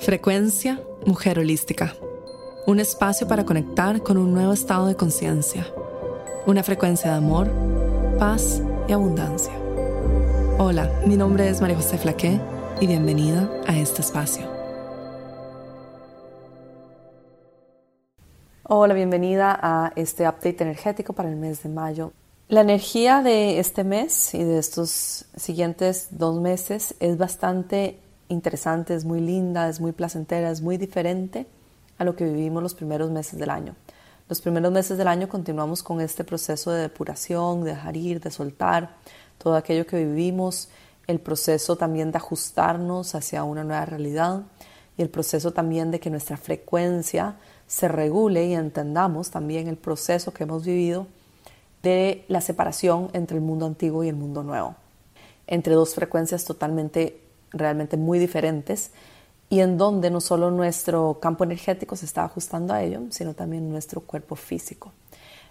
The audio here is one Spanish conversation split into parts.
Frecuencia Mujer Holística. Un espacio para conectar con un nuevo estado de conciencia. Una frecuencia de amor, paz y abundancia. Hola, mi nombre es María José Flaqué y bienvenida a este espacio. Hola, bienvenida a este update energético para el mes de mayo. La energía de este mes y de estos siguientes dos meses es bastante interesante, es muy linda, es muy placentera, es muy diferente a lo que vivimos los primeros meses del año. Los primeros meses del año continuamos con este proceso de depuración, de dejar ir, de soltar todo aquello que vivimos, el proceso también de ajustarnos hacia una nueva realidad y el proceso también de que nuestra frecuencia se regule y entendamos también el proceso que hemos vivido de la separación entre el mundo antiguo y el mundo nuevo, entre dos frecuencias totalmente realmente muy diferentes y en donde no solo nuestro campo energético se está ajustando a ello, sino también nuestro cuerpo físico.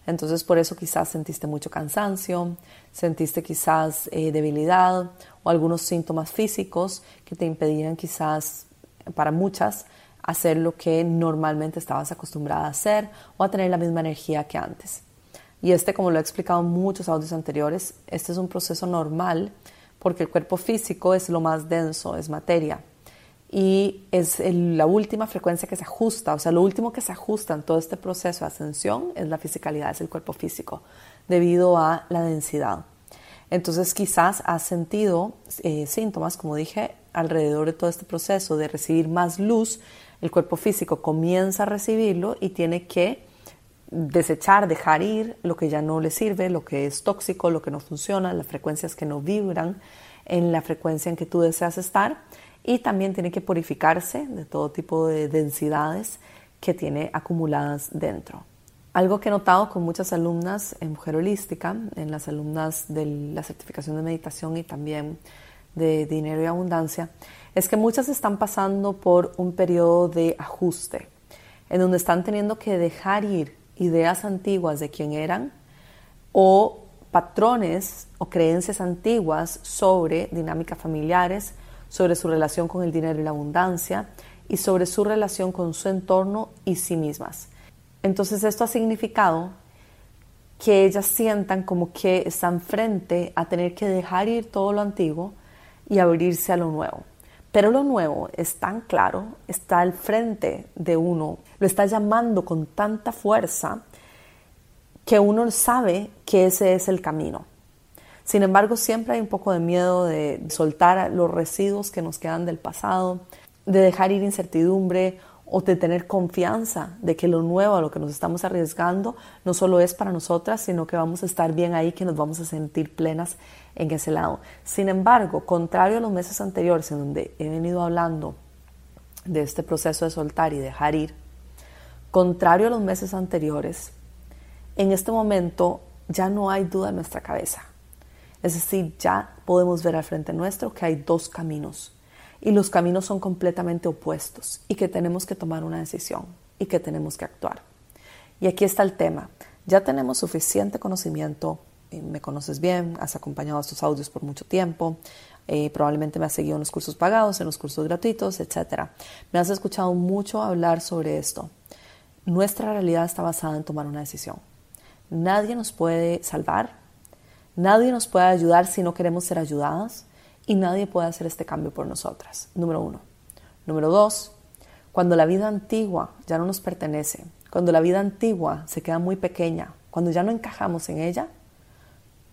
Entonces por eso quizás sentiste mucho cansancio, sentiste quizás eh, debilidad o algunos síntomas físicos que te impedían quizás para muchas hacer lo que normalmente estabas acostumbrada a hacer o a tener la misma energía que antes. Y este, como lo he explicado en muchos audios anteriores, este es un proceso normal porque el cuerpo físico es lo más denso, es materia. Y es la última frecuencia que se ajusta, o sea, lo último que se ajusta en todo este proceso de ascensión es la fisicalidad, es el cuerpo físico, debido a la densidad. Entonces quizás has sentido eh, síntomas, como dije, alrededor de todo este proceso de recibir más luz, el cuerpo físico comienza a recibirlo y tiene que desechar, dejar ir lo que ya no le sirve, lo que es tóxico, lo que no funciona, las frecuencias que no vibran en la frecuencia en que tú deseas estar y también tiene que purificarse de todo tipo de densidades que tiene acumuladas dentro. Algo que he notado con muchas alumnas en Mujer Holística, en las alumnas de la certificación de meditación y también de dinero y abundancia, es que muchas están pasando por un periodo de ajuste, en donde están teniendo que dejar ir ideas antiguas de quién eran o patrones o creencias antiguas sobre dinámicas familiares, sobre su relación con el dinero y la abundancia y sobre su relación con su entorno y sí mismas. Entonces esto ha significado que ellas sientan como que están frente a tener que dejar ir todo lo antiguo y abrirse a lo nuevo. Pero lo nuevo es tan claro, está al frente de uno, lo está llamando con tanta fuerza que uno sabe que ese es el camino. Sin embargo, siempre hay un poco de miedo de soltar los residuos que nos quedan del pasado, de dejar ir incertidumbre o de tener confianza de que lo nuevo a lo que nos estamos arriesgando no solo es para nosotras, sino que vamos a estar bien ahí, que nos vamos a sentir plenas en ese lado. Sin embargo, contrario a los meses anteriores en donde he venido hablando de este proceso de soltar y dejar ir, contrario a los meses anteriores, en este momento ya no hay duda en nuestra cabeza. Es decir, ya podemos ver al frente nuestro que hay dos caminos y los caminos son completamente opuestos y que tenemos que tomar una decisión y que tenemos que actuar. Y aquí está el tema. Ya tenemos suficiente conocimiento, eh, me conoces bien, has acompañado estos audios por mucho tiempo, eh, probablemente me has seguido en los cursos pagados, en los cursos gratuitos, etc. Me has escuchado mucho hablar sobre esto. Nuestra realidad está basada en tomar una decisión. Nadie nos puede salvar, nadie nos puede ayudar si no queremos ser ayudadas y nadie puede hacer este cambio por nosotras. Número uno. Número dos, cuando la vida antigua ya no nos pertenece, cuando la vida antigua se queda muy pequeña, cuando ya no encajamos en ella,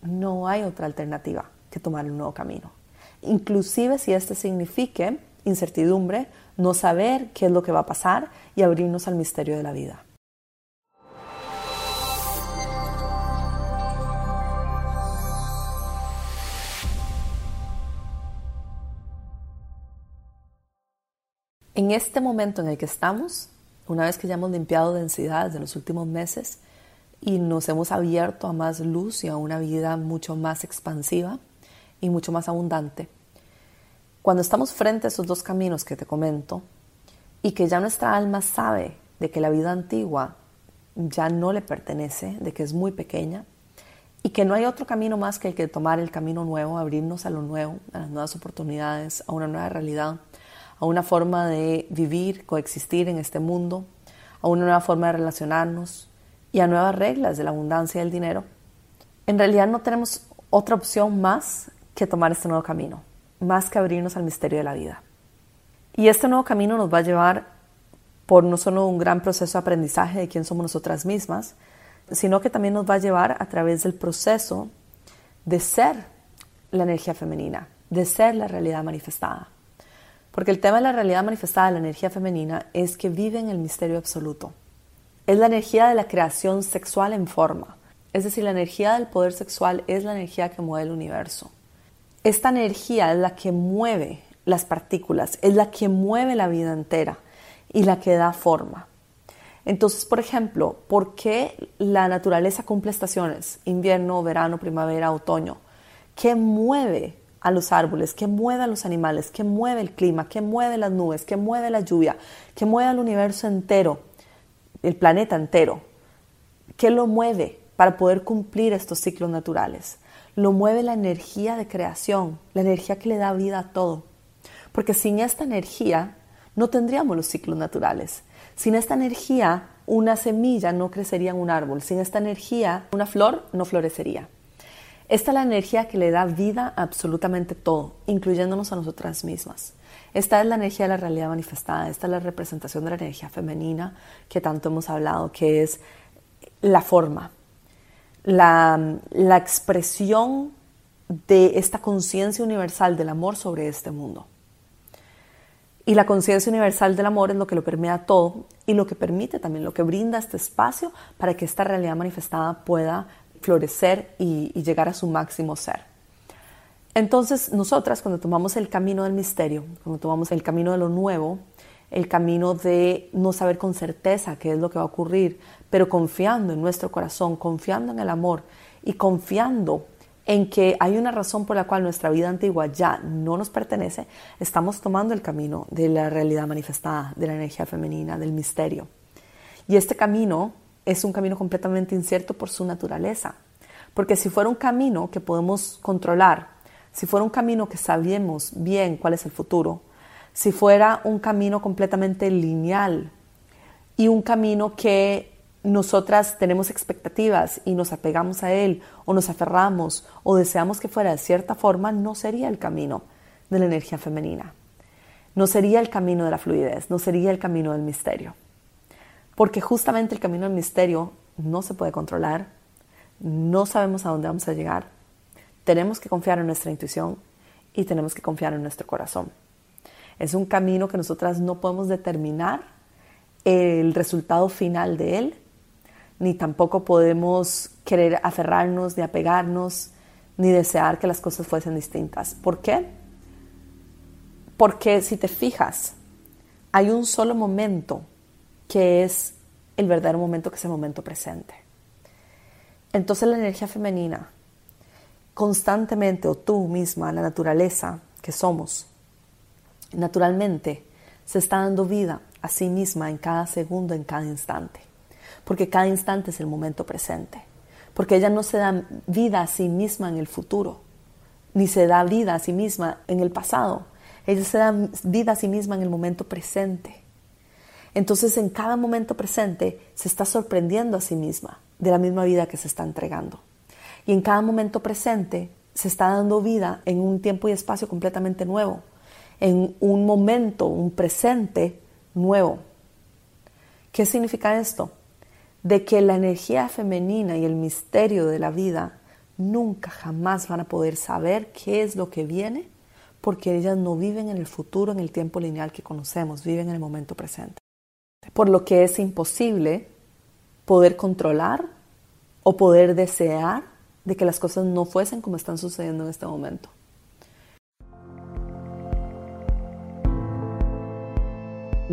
no hay otra alternativa que tomar un nuevo camino. Inclusive si este signifique incertidumbre, no saber qué es lo que va a pasar y abrirnos al misterio de la vida. En este momento en el que estamos, una vez que ya hemos limpiado densidades de los últimos meses y nos hemos abierto a más luz y a una vida mucho más expansiva y mucho más abundante, cuando estamos frente a esos dos caminos que te comento y que ya nuestra alma sabe de que la vida antigua ya no le pertenece, de que es muy pequeña y que no hay otro camino más que el que tomar el camino nuevo, abrirnos a lo nuevo, a las nuevas oportunidades, a una nueva realidad, a una forma de vivir, coexistir en este mundo, a una nueva forma de relacionarnos y a nuevas reglas de la abundancia del dinero, en realidad no tenemos otra opción más que tomar este nuevo camino, más que abrirnos al misterio de la vida. Y este nuevo camino nos va a llevar por no solo un gran proceso de aprendizaje de quién somos nosotras mismas, sino que también nos va a llevar a través del proceso de ser la energía femenina, de ser la realidad manifestada. Porque el tema de la realidad manifestada de la energía femenina es que vive en el misterio absoluto. Es la energía de la creación sexual en forma. Es decir, la energía del poder sexual es la energía que mueve el universo. Esta energía es la que mueve las partículas, es la que mueve la vida entera y la que da forma. Entonces, por ejemplo, ¿por qué la naturaleza cumple estaciones? Invierno, verano, primavera, otoño. ¿Qué mueve a los árboles? ¿Qué mueve a los animales? ¿Qué mueve el clima? ¿Qué mueve las nubes? ¿Qué mueve la lluvia? ¿Qué mueve al universo entero? El planeta entero. ¿Qué lo mueve para poder cumplir estos ciclos naturales? Lo mueve la energía de creación, la energía que le da vida a todo. Porque sin esta energía no tendríamos los ciclos naturales. Sin esta energía, una semilla no crecería en un árbol. Sin esta energía, una flor no florecería. Esta es la energía que le da vida a absolutamente todo, incluyéndonos a nosotras mismas. Esta es la energía de la realidad manifestada, esta es la representación de la energía femenina que tanto hemos hablado, que es la forma, la, la expresión de esta conciencia universal del amor sobre este mundo. Y la conciencia universal del amor es lo que lo permea todo y lo que permite también, lo que brinda este espacio para que esta realidad manifestada pueda florecer y, llegar a su máximo ser. Entonces, nosotras cuando tomamos el camino del misterio, cuando tomamos el camino de lo nuevo, el camino de no saber con certeza qué es lo que va a ocurrir, pero confiando en nuestro corazón, confiando en el amor y confiando en que hay una razón por la cual nuestra vida antigua ya no nos pertenece, estamos tomando el camino de la realidad manifestada, de la energía femenina, del misterio. Y este camino es un camino completamente incierto por su naturaleza, porque si fuera un camino que podemos controlar, si fuera un camino que sabemos bien cuál es el futuro, si fuera un camino completamente lineal y un camino que nosotras tenemos expectativas y nos apegamos a él o nos aferramos o deseamos que fuera de cierta forma, no sería el camino de la energía femenina. No sería el camino de la fluidez, no sería el camino del misterio. Porque justamente el camino del misterio no se puede controlar, no sabemos a dónde vamos a llegar. Tenemos que confiar en nuestra intuición y tenemos que confiar en nuestro corazón. Es un camino que nosotras no podemos determinar el resultado final de él, ni tampoco podemos querer aferrarnos, ni apegarnos, ni desear que las cosas fuesen distintas. ¿Por qué? Porque si te fijas, hay un solo momento que es el verdadero momento, que es el momento presente. Entonces la energía femenina, constantemente, o tú misma, la naturaleza que somos, naturalmente se está dando vida a sí misma en cada segundo, en cada instante porque cada instante es el momento presente, porque ella no se da vida a sí misma en el futuro, ni se da vida a sí misma en el pasado, ella se da vida a sí misma en el momento presente. Entonces en cada momento presente se está sorprendiendo a sí misma de la misma vida que se está entregando. Y en cada momento presente se está dando vida en un tiempo y espacio completamente nuevo, en un momento, un presente nuevo. ¿Qué significa esto? de que la energía femenina y el misterio de la vida nunca jamás van a poder saber qué es lo que viene porque ellas no viven en el futuro, en el tiempo lineal que conocemos, viven en el momento presente. Por lo que es imposible poder controlar o poder desear de que las cosas no fuesen como están sucediendo en este momento.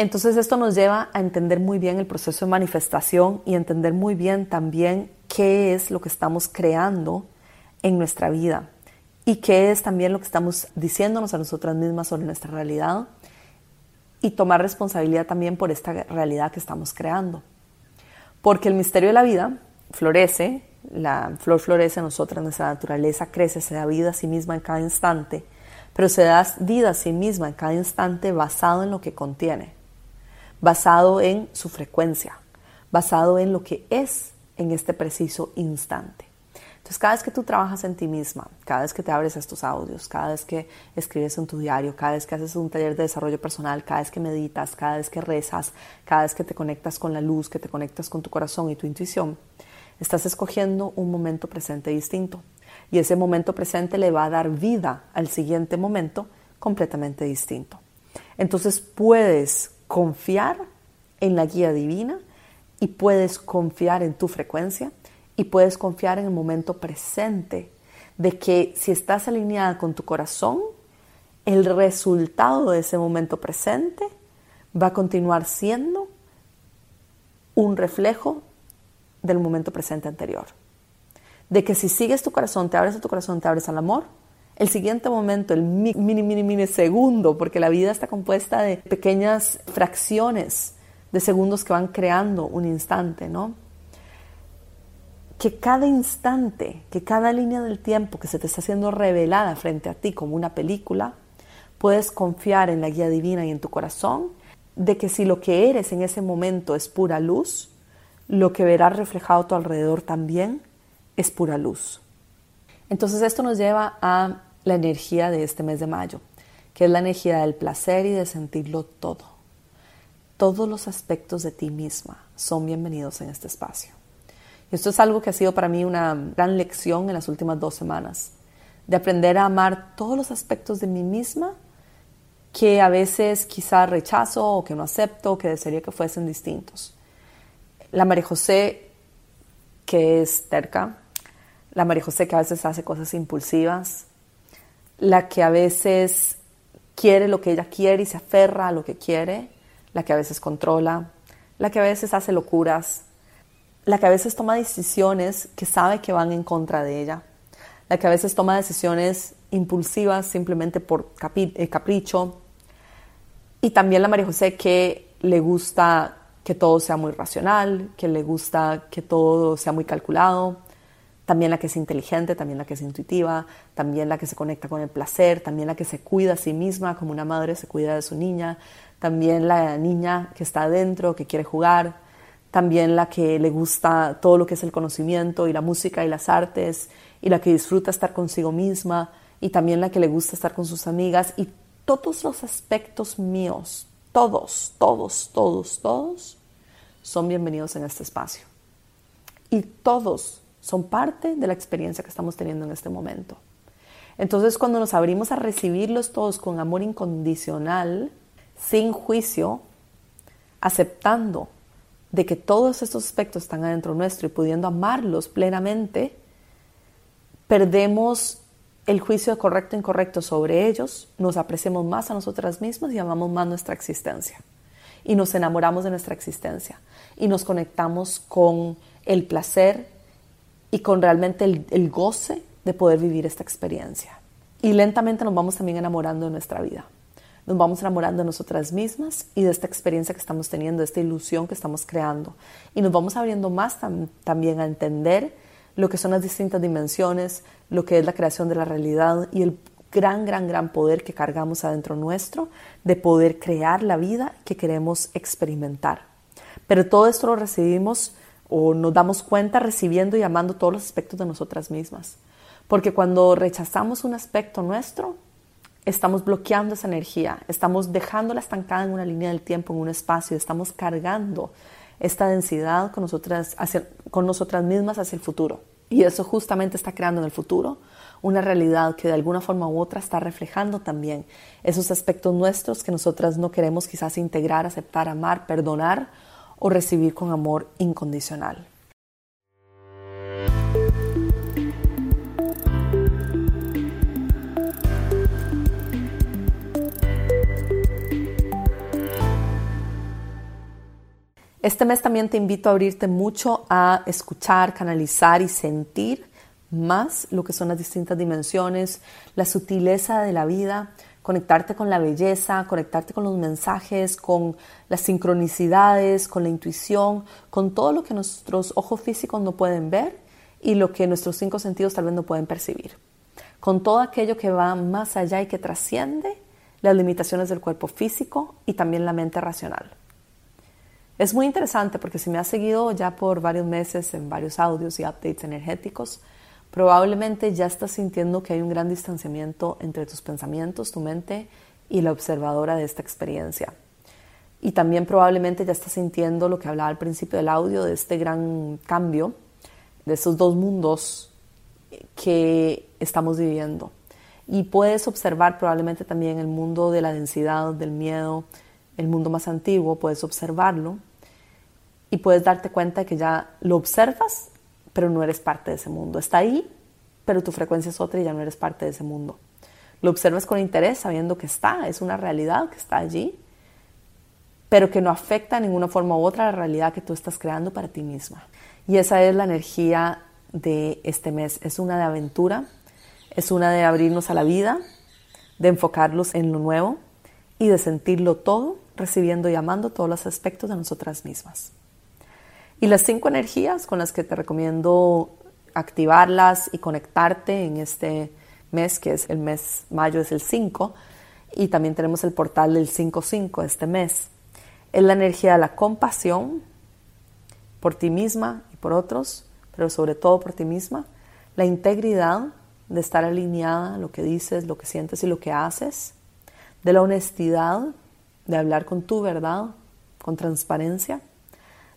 Entonces esto nos lleva a entender muy bien el proceso de manifestación y entender muy bien también qué es lo que estamos creando en nuestra vida y qué es también lo que estamos diciéndonos a nosotras mismas sobre nuestra realidad y tomar responsabilidad también por esta realidad que estamos creando. Porque el misterio de la vida florece, la flor florece en nosotras, nuestra naturaleza crece, se da vida a sí misma en cada instante, pero se da vida a sí misma en cada instante basado en lo que contiene, basado en su frecuencia, basado en lo que es en este preciso instante. Entonces, cada vez que tú trabajas en ti misma, cada vez que te abres a estos audios, cada vez que escribes en tu diario, cada vez que haces un taller de desarrollo personal, cada vez que meditas, cada vez que rezas, cada vez que te conectas con la luz, que te conectas con tu corazón y tu intuición, estás escogiendo un momento presente distinto. Y ese momento presente le va a dar vida al siguiente momento completamente distinto. Entonces puedes confiar en la guía divina y puedes confiar en tu frecuencia y puedes confiar en el momento presente de que si estás alineada con tu corazón, el resultado de ese momento presente va a continuar siendo un reflejo del momento presente anterior. De que si sigues tu corazón, te abres a tu corazón, te abres al amor, el siguiente momento, el mini, mini, mini segundo, porque la vida está compuesta de pequeñas fracciones de segundos que van creando un instante, ¿no? que cada instante, que cada línea del tiempo que se te está haciendo revelada frente a ti como una película, puedes confiar en la guía divina y en tu corazón de que si lo que eres en ese momento es pura luz, lo que verás reflejado a tu alrededor también es pura luz. Entonces esto nos lleva a la energía de este mes de mayo, que es la energía del placer y de sentirlo todo. Todos los aspectos de ti misma son bienvenidos en este espacio. Esto es algo que ha sido para mí una gran lección en las últimas dos semanas, de aprender a amar todos los aspectos de mí misma que a veces quizá rechazo o que no acepto o que desearía que fuesen distintos. La María José que es terca, la María José que a veces hace cosas impulsivas, la que a veces quiere lo que ella quiere y se aferra a lo que quiere, la que a veces controla, la que a veces hace locuras, la que a veces toma decisiones que sabe que van en contra de ella, la que a veces toma decisiones impulsivas simplemente por eh, capricho, y también la María José que le gusta que todo sea muy racional, que le gusta que todo sea muy calculado, también la que es inteligente, también la que es intuitiva, también la que se conecta con el placer, también la que se cuida a sí misma como una madre se cuida de su niña, también la niña que está adentro, que quiere jugar, también la que le gusta todo lo que es el conocimiento y la música y las artes, y la que disfruta estar consigo misma, y también la que le gusta estar con sus amigas, y todos los aspectos míos, todos, todos, todos, todos, son bienvenidos en este espacio. Y todos son parte de la experiencia que estamos teniendo en este momento. Entonces, cuando nos abrimos a recibirlos todos con amor incondicional, sin juicio, aceptando de que todos estos aspectos están adentro nuestro y pudiendo amarlos plenamente, perdemos el juicio correcto e incorrecto sobre ellos, nos apreciamos más a nosotras mismas y amamos más nuestra existencia. Y nos enamoramos de nuestra existencia y nos conectamos con el placer y con realmente el, goce de poder vivir esta experiencia. Y lentamente nos vamos también enamorando de nuestra vida nos vamos enamorando de nosotras mismas y de esta experiencia que estamos teniendo, de esta ilusión que estamos creando. Y nos vamos abriendo más también a entender lo que son las distintas dimensiones, lo que es la creación de la realidad y el gran, gran, gran poder que cargamos adentro nuestro de poder crear la vida que queremos experimentar. Pero todo esto lo recibimos o nos damos cuenta recibiendo y amando todos los aspectos de nosotras mismas. Porque cuando rechazamos un aspecto nuestro, estamos bloqueando esa energía, estamos dejándola estancada en una línea del tiempo, en un espacio, estamos cargando esta densidad con nosotras, con nosotras mismas hacia el futuro. Y eso justamente está creando en el futuro una realidad que de alguna forma u otra está reflejando también esos aspectos nuestros que nosotras no queremos quizás integrar, aceptar, amar, perdonar o recibir con amor incondicional. Este mes también te invito a abrirte mucho a escuchar, canalizar y sentir más lo que son las distintas dimensiones, la sutileza de la vida, conectarte con la belleza, conectarte con los mensajes, con las sincronicidades, con la intuición, con todo lo que nuestros ojos físicos no pueden ver y lo que nuestros cinco sentidos tal vez no pueden percibir. Con todo aquello que va más allá y que trasciende las limitaciones del cuerpo físico y también la mente racional. Es muy interesante porque si me has seguido ya por varios meses en varios audios y updates energéticos, probablemente ya estás sintiendo que hay un gran distanciamiento entre tus pensamientos, tu mente y la observadora de esta experiencia. Y también probablemente ya estás sintiendo lo que hablaba al principio del audio, de este gran cambio, de esos dos mundos que estamos viviendo. Y puedes observar probablemente también el mundo de la densidad, del miedo, el mundo más antiguo, puedes observarlo y puedes darte cuenta que ya lo observas, pero no eres parte de ese mundo. Está ahí, pero tu frecuencia es otra y ya no eres parte de ese mundo. Lo observas con interés, sabiendo que está, es una realidad que está allí, pero que no afecta de ninguna forma u otra la realidad que tú estás creando para ti misma. Y esa es la energía de este mes. Es una de aventura, es una de abrirnos a la vida, de enfocarlos en lo nuevo y de sentirlo todo, recibiendo y amando todos los aspectos de nosotras mismas. Y las cinco energías con las que te recomiendo activarlas y conectarte en este mes, que es el mes mayo, es el 5, y también tenemos el portal del 5-5 este mes. Es la energía de la compasión por ti misma y por otros, pero sobre todo por ti misma. La integridad de estar alineada a lo que dices, lo que sientes y lo que haces. De la honestidad de hablar con tu verdad, con transparencia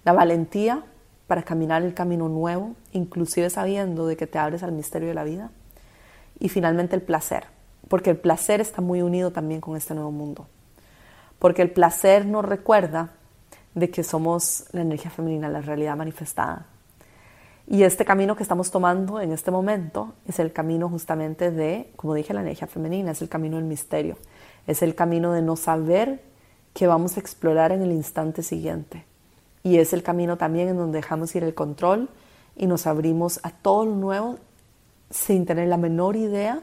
la valentía para caminar el camino nuevo, inclusive sabiendo de que te abres al misterio de la vida. Y finalmente el placer, porque el placer está muy unido también con este nuevo mundo. Porque el placer nos recuerda de que somos la energía femenina, la realidad manifestada. Y este camino que estamos tomando en este momento es el camino justamente de, como dije, la energía femenina, es el camino del misterio, es el camino de no saber que vamos a explorar en el instante siguiente y es el camino también en donde dejamos ir el control y nos abrimos a todo lo nuevo sin tener la menor idea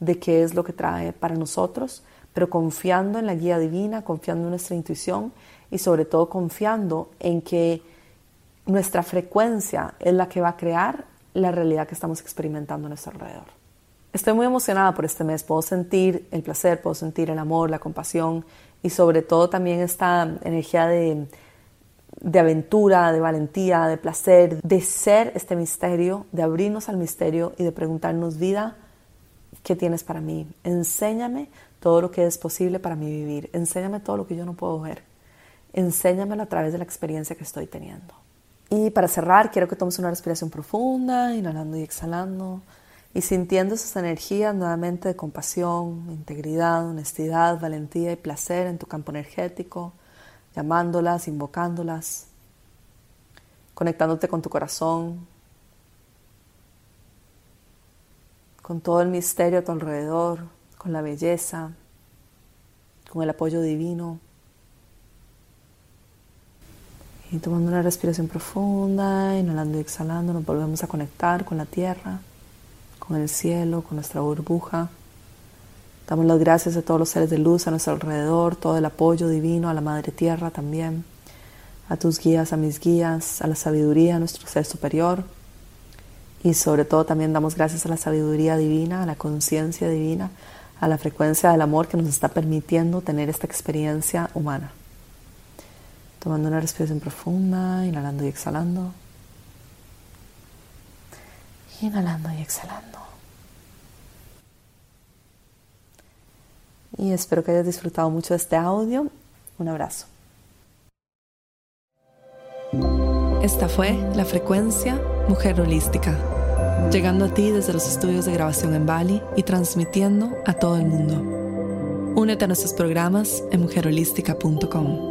de qué es lo que trae para nosotros, pero confiando en la guía divina, confiando en nuestra intuición y sobre todo confiando en que nuestra frecuencia es la que va a crear la realidad que estamos experimentando a nuestro alrededor. Estoy muy emocionada por este mes, puedo sentir el placer, puedo sentir el amor, la compasión y sobre todo también esta energía de de aventura, de valentía, de placer, de ser este misterio, de abrirnos al misterio y de preguntarnos, vida, ¿qué tienes para mí? Enséñame todo lo que es posible para mí vivir. Enséñame todo lo que yo no puedo ver. Enséñamelo a través de la experiencia que estoy teniendo. Y para cerrar, quiero que tomes una respiración profunda, inhalando y exhalando, y sintiendo esas energías nuevamente de compasión, integridad, honestidad, valentía y placer en tu campo energético llamándolas, invocándolas, conectándote con tu corazón, con todo el misterio a tu alrededor, con la belleza, con el apoyo divino. Y tomando una respiración profunda, inhalando y exhalando, nos volvemos a conectar con la tierra, con el cielo, con nuestra burbuja. Damos las gracias a todos los seres de luz a nuestro alrededor, todo el apoyo divino, a la Madre Tierra también, a tus guías, a mis guías, a la sabiduría, a nuestro ser superior. Y sobre todo también damos gracias a la sabiduría divina, a la conciencia divina, a la frecuencia del amor que nos está permitiendo tener esta experiencia humana. Tomando una respiración profunda, inhalando y exhalando. Inhalando y exhalando. Y espero que hayas disfrutado mucho de este audio. Un abrazo. Esta fue la frecuencia Mujer Holística, llegando a ti desde los estudios de grabación en Bali y transmitiendo a todo el mundo. Únete a nuestros programas en mujerholística.com.